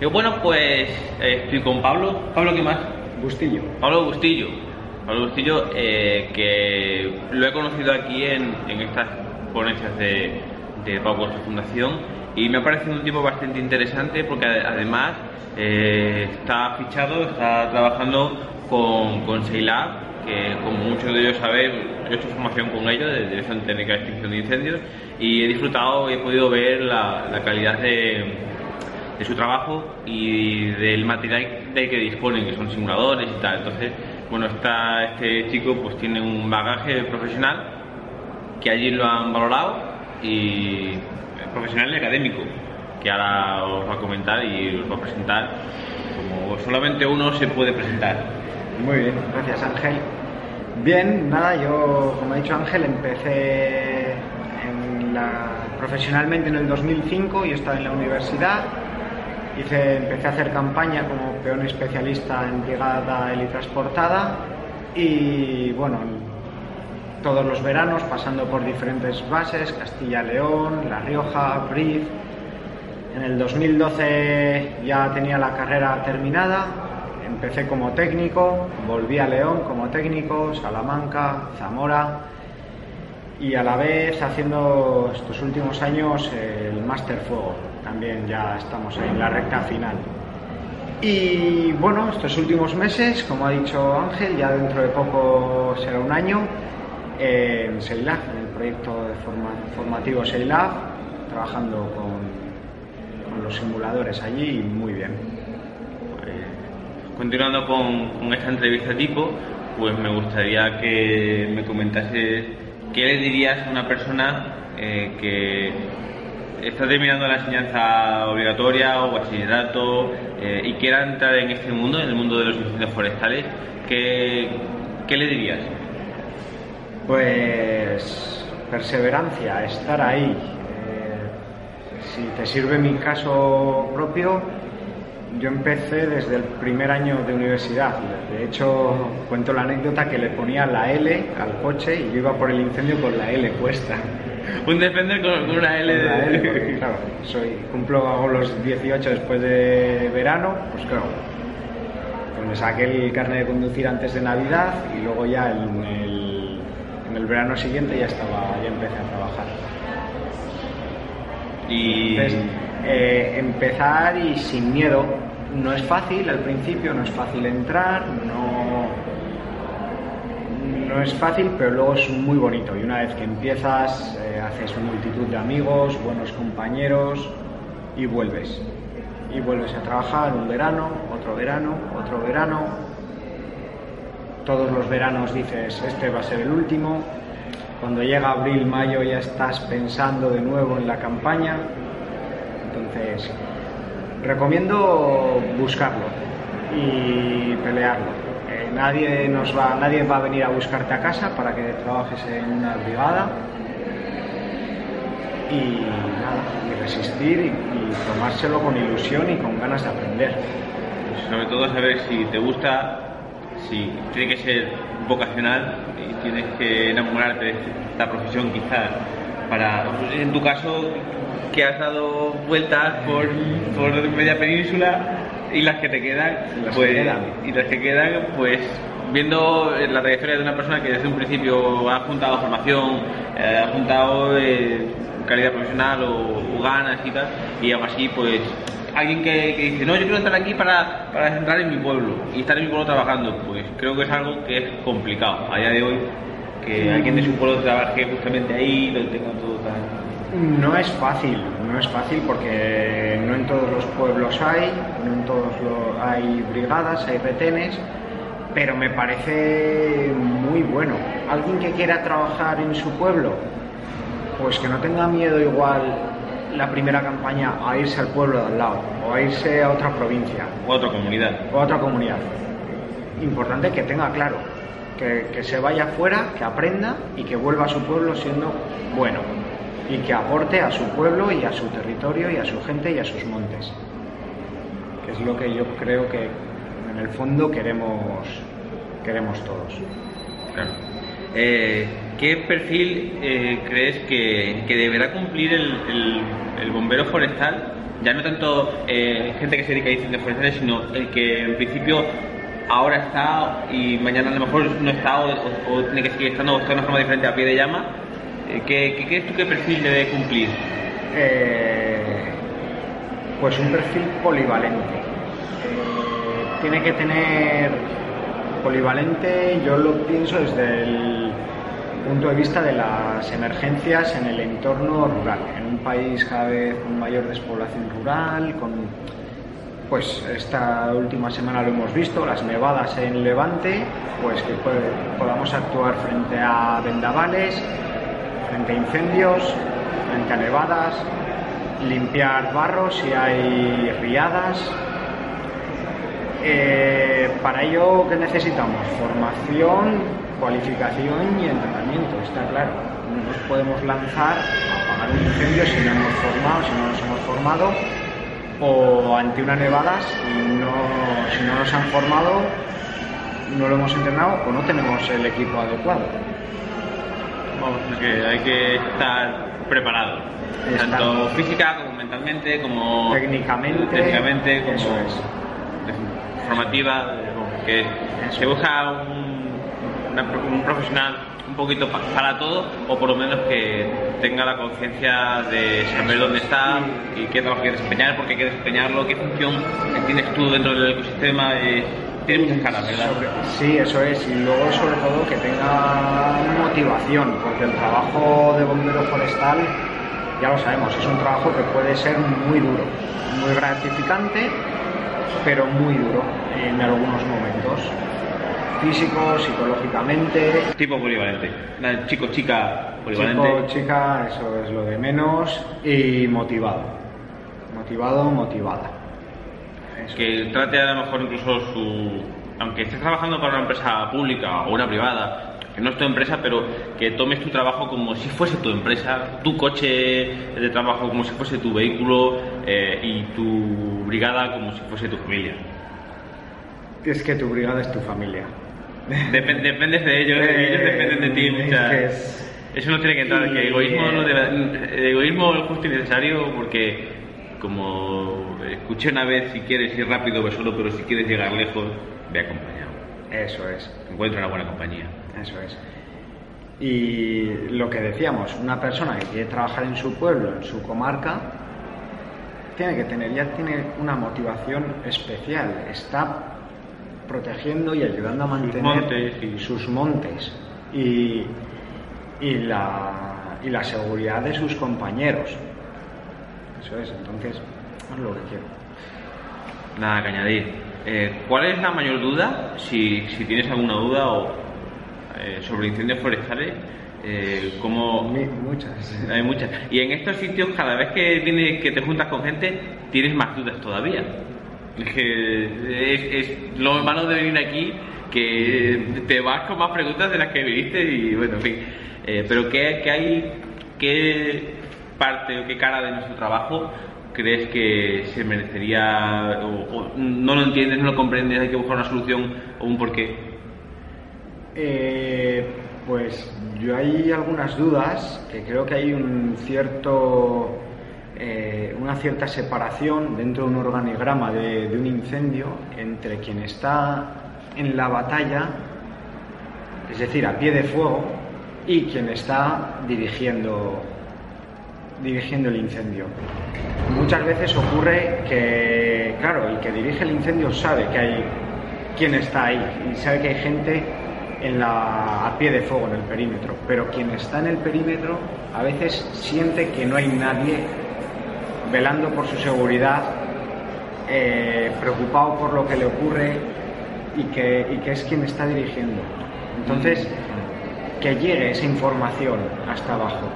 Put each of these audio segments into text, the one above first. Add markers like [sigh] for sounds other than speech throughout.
Y bueno, pues eh, estoy con Pablo. Pablo, ¿qué más? Bustillo. Pablo Bustillo. Pablo Bustillo, eh, que lo he conocido aquí en, en estas ponencias de, de Pau Fundación y me ha parecido un tipo bastante interesante porque ade- además eh, está fichado, está trabajando con, con Seilab, que como muchos de ellos saben, yo he hecho formación con ellos de Dirección Técnica de Extinción de Incendios y he disfrutado y he podido ver la, la calidad de, de su trabajo y del material del que disponen, que son simuladores y tal. Entonces, bueno, está, este chico pues tiene un bagaje profesional que allí lo han valorado y profesional y académico, que ahora os va a comentar y os va a presentar como solamente uno se puede presentar. Muy bien, gracias Ángel. Bien, nada, yo, como ha dicho Ángel, empecé profesionalmente en el 2005 y estaba en la universidad. Empecé a hacer campaña como peón especialista en brigada helitransportada y bueno, todos los veranos pasando por diferentes bases, Castilla-León, La Rioja, Briz. En el 2012 ya tenía la carrera terminada, empecé como técnico, volví a León como técnico, Salamanca, Zamora y a la vez haciendo estos últimos años el Máster Fuego. También ya estamos en la recta final. Y bueno, estos últimos meses, como ha dicho Ángel, ya dentro de poco será un año, en SEILAB, en el proyecto de forma- formativo SEILAB, trabajando con, con los simuladores allí y muy bien. Pues, continuando con, esta entrevista tipo, pues me gustaría que me comentases qué le dirías a una persona eh, que está terminando la enseñanza obligatoria o bachillerato eh, y quiera entrar en este mundo, en el mundo de los incendios forestales, ¿qué, qué le dirías? Pues perseverancia, estar ahí. Eh, si te sirve mi caso propio, yo empecé desde el primer año de universidad. De hecho, cuento la anécdota que le ponía la L al coche y yo iba por el incendio con la L puesta. [laughs] Un Defender con, con una L porque, claro, soy, cumplo hago los 18 después de verano, pues claro, pues me saqué el carnet de conducir antes de Navidad y luego ya en el, en el verano siguiente ya estaba, ya empecé a trabajar. y Entonces, eh, empezar y sin miedo. No es fácil al principio, no es fácil entrar, no, no es fácil, pero luego es muy bonito. Y una vez que empiezas, eh, haces multitud de amigos, buenos compañeros y vuelves. Y vuelves a trabajar un verano, otro verano, otro verano. Todos los veranos dices, este va a ser el último. Cuando llega abril, mayo ya estás pensando de nuevo en la campaña. Entonces, recomiendo buscarlo y pelearlo. Eh, nadie, nos va, nadie va a venir a buscarte a casa para que trabajes en una brigada. Y nada, y resistir y, y tomárselo con ilusión y con ganas de aprender. sobre todo saber si te gusta, si tiene que ser vocacional y tienes que enamorarte de esta profesión quizás para, en tu caso, que has dado vueltas por, por media península y las que te quedan, Las que pues, quedan. y las que quedan, pues viendo la trayectoria de una persona que desde un principio ha juntado formación, eh, ha juntado eh, calidad profesional o, o ganas y tal, y aún así, pues alguien que, que dice, no, yo quiero estar aquí para, para entrar en mi pueblo y estar en mi pueblo trabajando, pues creo que es algo que es complicado. A día de hoy, que alguien de su pueblo trabaje justamente ahí, lo tenga todo tan... No es fácil, no es fácil porque no en todos los pueblos hay, no en todos los hay brigadas, hay retenes, pero me parece muy bueno. Alguien que quiera trabajar en su pueblo, pues que no tenga miedo igual la primera campaña a irse al pueblo de al lado o a irse a otra provincia o otra comunidad. o a otra comunidad. Importante que tenga claro, que, que se vaya fuera, que aprenda y que vuelva a su pueblo siendo bueno y que aporte a su pueblo y a su territorio y a su gente y a sus montes. Que es lo que yo creo que en el fondo queremos, queremos todos. Claro. Eh, ¿Qué perfil eh, crees que, que deberá cumplir el, el- el bombero forestal Ya no tanto eh, gente que se dedica a incendios forestales, sino el que en principio ahora está y mañana a lo mejor no está o, tiene que seguir estando o está de una forma diferente a pie de llama. ¿Qué, qué crees tú qué perfil debe cumplir? Pues un perfil polivalente. Tiene que tener polivalente, yo lo pienso desde el punto de vista de las emergencias en el entorno rural, en un país cada vez con mayor despoblación rural, con pues esta última semana lo hemos visto, las nevadas en Levante, pues que podamos actuar frente a vendavales, frente a incendios, frente a nevadas, limpiar barros si hay riadas. Eh, para ello, ¿qué necesitamos? Formación, cualificación y entrenamiento, está claro. No nos podemos lanzar a apagar un incendio si no hemos formado, si no nos hemos formado, o ante una nevada si no, si no nos han formado, no lo hemos entrenado o no tenemos el equipo adecuado. Vamos, que hay que estar preparado, tanto física como mentalmente, como técnicamente, técnicamente como eso es. Formativa, que se busca un, un profesional un poquito para todo o por lo menos que tenga la conciencia de saber dónde está y qué trabajo quiere desempeñar, por qué quiere desempeñarlo, qué función tienes tú dentro del ecosistema. Eh, tiene muchas caras, ¿verdad? Sí, eso es. Y luego, sobre todo, que tenga motivación, porque el trabajo de bombero forestal, ya lo sabemos, es un trabajo que puede ser muy duro, muy gratificante, pero muy duro en algunos momentos físico, psicológicamente. Tipo polivalente. chico, chica, polivalente. Chico, chica, eso es lo de menos. Y motivado. Motivado, motivada. Que trate a lo mejor incluso su. Aunque estés trabajando para una empresa pública o una privada, que no es tu empresa, pero que tomes tu trabajo como si fuese tu empresa, tu coche de trabajo como si fuese tu vehículo eh, y tu brigada como si fuese tu familia. Es que tu brigada es tu familia dependes de ellos, ellos dependen de ti. Eso no tiene que entrar, que egoísmo, el egoísmo es justo y necesario porque, como escuché una vez, si quieres ir rápido, ve solo, pero si quieres llegar lejos, ve acompañado. Eso es. Encuentra una buena compañía. Eso es. Y lo que decíamos, una persona que quiere trabajar en su pueblo, en su comarca, tiene que tener, ya tiene una motivación especial. Está protegiendo y ayudando a mantener sus montes, y, y, la, y la seguridad de sus compañeros. Eso es, entonces es lo que quiero. Nada que añadir. Eh, ¿Cuál es la mayor duda, si, si tienes alguna duda o, eh, sobre incendios forestales? Eh, como muchas hay muchas y en estos sitios cada vez que tienes que te juntas con gente tienes más dudas todavía que es, lo malo de venir aquí, que te vas con más preguntas de las que viviste y bueno, en fin. Eh, pero ¿qué, hay, qué parte o qué cara de nuestro trabajo crees que se merecería o, no lo entiendes, no lo comprendes, hay que buscar una solución o un porqué? Eh, pues yo hay algunas dudas que creo que hay un cierto eh, una cierta separación dentro de un organigrama de, un incendio entre quien está en la batalla, es decir, a pie de fuego, y quien está dirigiendo, dirigiendo el incendio. Muchas veces ocurre que, claro, el que dirige el incendio sabe que hay quien está ahí y sabe que hay gente en la, a pie de fuego en el perímetro, pero quien está en el perímetro a veces siente que no hay nadie velando por su seguridad, eh, preocupado por lo que le ocurre y que, es quien está dirigiendo. Entonces, que llegue esa información hasta abajo,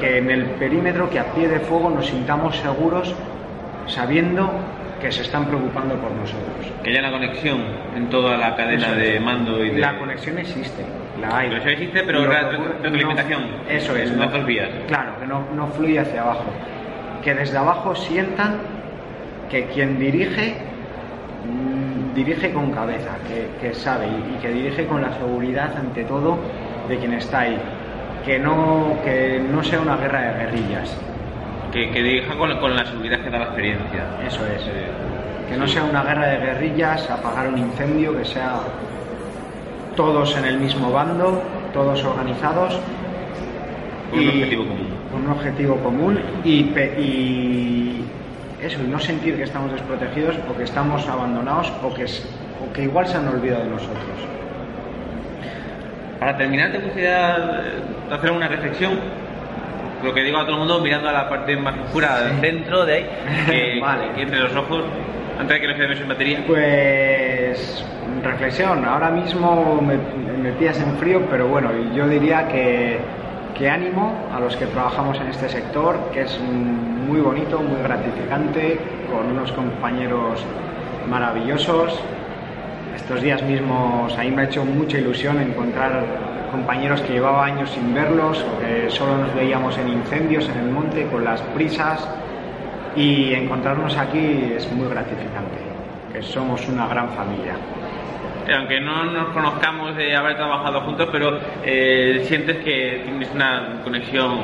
que, en el perímetro, que a pie de fuego nos sintamos seguros sabiendo que se están preocupando por nosotros. Que haya la conexión en toda la cadena de mando y de... La conexión existe, la hay. La conexión existe, pero la retroalimentación. eso es. No, vías. Claro, que no, no fluye hacia abajo que desde abajo sientan que quien dirige mm, dirige con cabeza, que, sabe y, que dirige con la seguridad ante todo de quien está ahí, que no, que no sea una guerra de guerrillas, que, que deja con, con la seguridad que da la experiencia. Eso es. Que no sea una guerra de guerrillas, apagar un incendio, que sea todos en el mismo bando, todos organizados. Con un objetivo común. Con un objetivo común y, y eso, y no sentir que estamos desprotegidos o que estamos abandonados o que, o que igual se han olvidado de nosotros. Para terminar, te gustaría hacer una reflexión. Lo que digo a todo el mundo, mirando a la parte más oscura del centro de ahí, que, [laughs] Vale. que entre los ojos, antes de que le quedemos sin batería. Pues reflexión, ahora mismo me, me pillas en frío, pero bueno, yo diría que, que ánimo a los que trabajamos en este sector, que es muy bonito, muy gratificante, con unos compañeros maravillosos. Estos días mismos a mí me ha hecho mucha ilusión encontrar compañeros que llevaba años sin verlos que solo nos veíamos en incendios en el monte con las prisas y encontrarnos aquí es muy gratificante, que somos una gran familia. Aunque no nos conozcamos de haber trabajado juntos, pero eh, sientes que tienes una conexión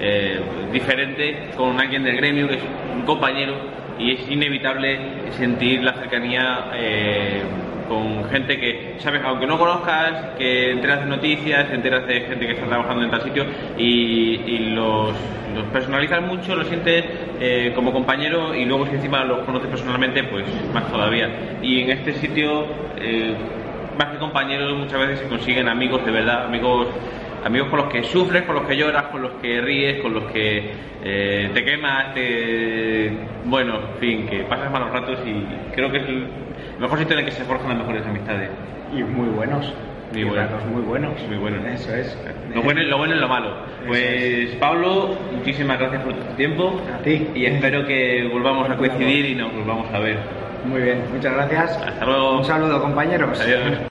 eh, diferente con alguien del gremio, que es un compañero, y es inevitable sentir la cercanía eh, con gente que, sabes, aunque no conozcas, que enteras de noticias, enteras de gente que está trabajando en tal sitio y, los, los personalizas mucho, los sientes eh, como compañero y luego si encima los conoces personalmente, pues más todavía. Y en este sitio, eh, más que compañeros, muchas veces se consiguen amigos de verdad, amigos amigos con los que sufres, con los que lloras, con los que ríes, con los que eh, te quemas, te... bueno, en fin, que pasas malos ratos y creo que es el mejor sitio en el que se forjan las mejores amistades. Y muy buenos. Muy Y buenos. ratos muy buenos. Muy buenos. Eso es. Lo bueno, lo bueno y lo malo. Pues Pablo, muchísimas gracias por tu tiempo A ti. y espero que volvamos a coincidir y nos volvamos a ver. Muy bien, muchas gracias. Hasta luego. Un saludo, compañeros. Adiós.